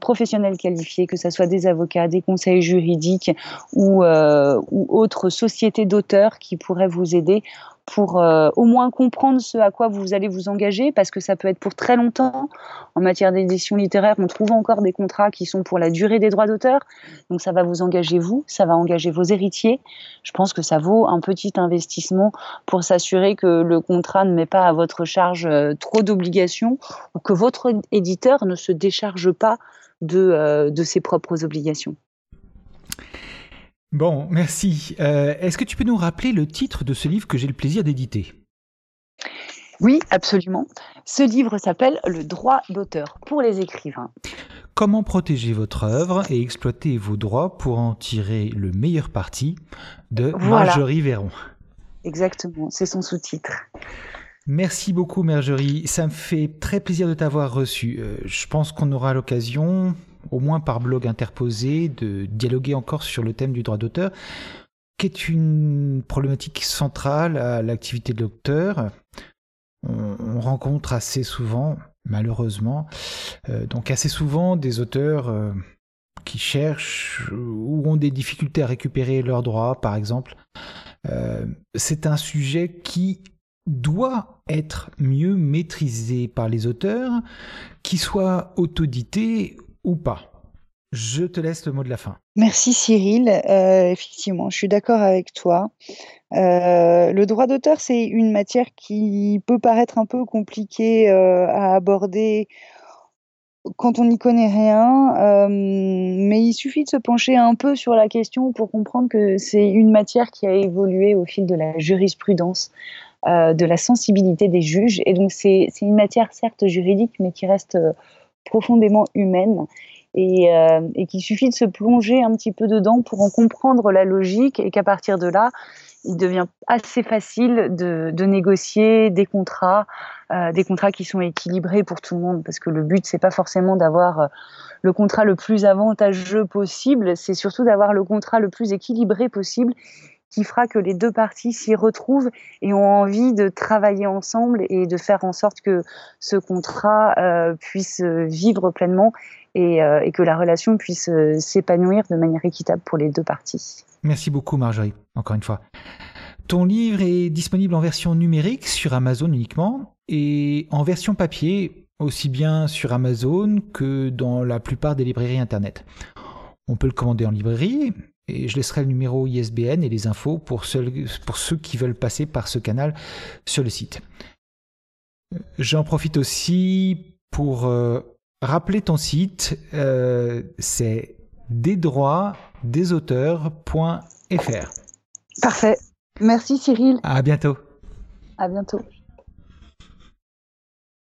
professionnels qualifiés, que ce soit des avocats, des conseils juridiques ou, euh, ou autres sociétés d'auteurs qui pourraient vous aider pour euh, au moins comprendre ce à quoi vous allez vous engager, parce que ça peut être pour très longtemps. En matière d'édition littéraire, on trouve encore des contrats qui sont pour la durée des droits d'auteur. Donc ça va vous engager vous, ça va engager vos héritiers. Je pense que ça vaut un petit investissement pour s'assurer que le contrat ne met pas à votre charge euh, trop d'obligations ou que votre éditeur ne se décharge pas de, euh, de ses propres obligations. Bon, merci. Euh, est-ce que tu peux nous rappeler le titre de ce livre que j'ai le plaisir d'éditer? Oui, absolument. Ce livre s'appelle Le droit d'auteur pour les écrivains. Comment protéger votre œuvre et exploiter vos droits pour en tirer le meilleur parti de Marjorie Véron? Exactement, c'est son sous-titre. Merci beaucoup Marjorie, ça me fait très plaisir de t'avoir reçu. Euh, je pense qu'on aura l'occasion au moins par blog interposé, de dialoguer encore sur le thème du droit d'auteur, qui est une problématique centrale à l'activité de l'auteur. On, rencontre assez souvent, malheureusement, euh, donc assez souvent des auteurs euh, qui cherchent ou ont des difficultés à récupérer leurs droits, par exemple. Euh, c'est un sujet qui doit être mieux maîtrisé par les auteurs, qu'ils soient autodités ou pas. Je te laisse le mot de la fin. Merci Cyril. Euh, effectivement, je suis d'accord avec toi. Euh, le droit d'auteur, c'est une matière qui peut paraître un peu compliquée à aborder quand on n'y connaît rien, mais il suffit de se pencher un peu sur la question pour comprendre que c'est une matière qui a évolué au fil de la jurisprudence, de la sensibilité des juges, et donc c'est une matière certes juridique, mais qui reste profondément humaine et, euh, et qu'il suffit de se plonger un petit peu dedans pour en comprendre la logique et qu'à partir de là, il devient assez facile de, négocier des contrats, euh, des contrats qui sont équilibrés pour tout le monde, parce que le but c'est pas forcément d'avoir euh, le contrat le plus avantageux possible, c'est surtout d'avoir le contrat le plus équilibré possible qui fera que les deux parties s'y retrouvent et ont envie de travailler ensemble et de faire en sorte que ce contrat puisse vivre pleinement et, euh, et, que la relation puisse euh, s'épanouir de manière équitable pour les deux parties. Merci beaucoup Marjorie, encore une fois. Ton livre est disponible en version numérique sur Amazon uniquement et en version papier aussi bien sur Amazon que dans la plupart des librairies Internet. On peut le commander en librairie, et je laisserai le numéro ISBN et les infos pour ceux, pour ceux qui veulent passer par ce canal sur le site. J'en profite aussi pour euh, rappeler ton site, euh, c'est desdroitsdesauteurs.fr. Parfait. Merci Cyril. À bientôt. À bientôt.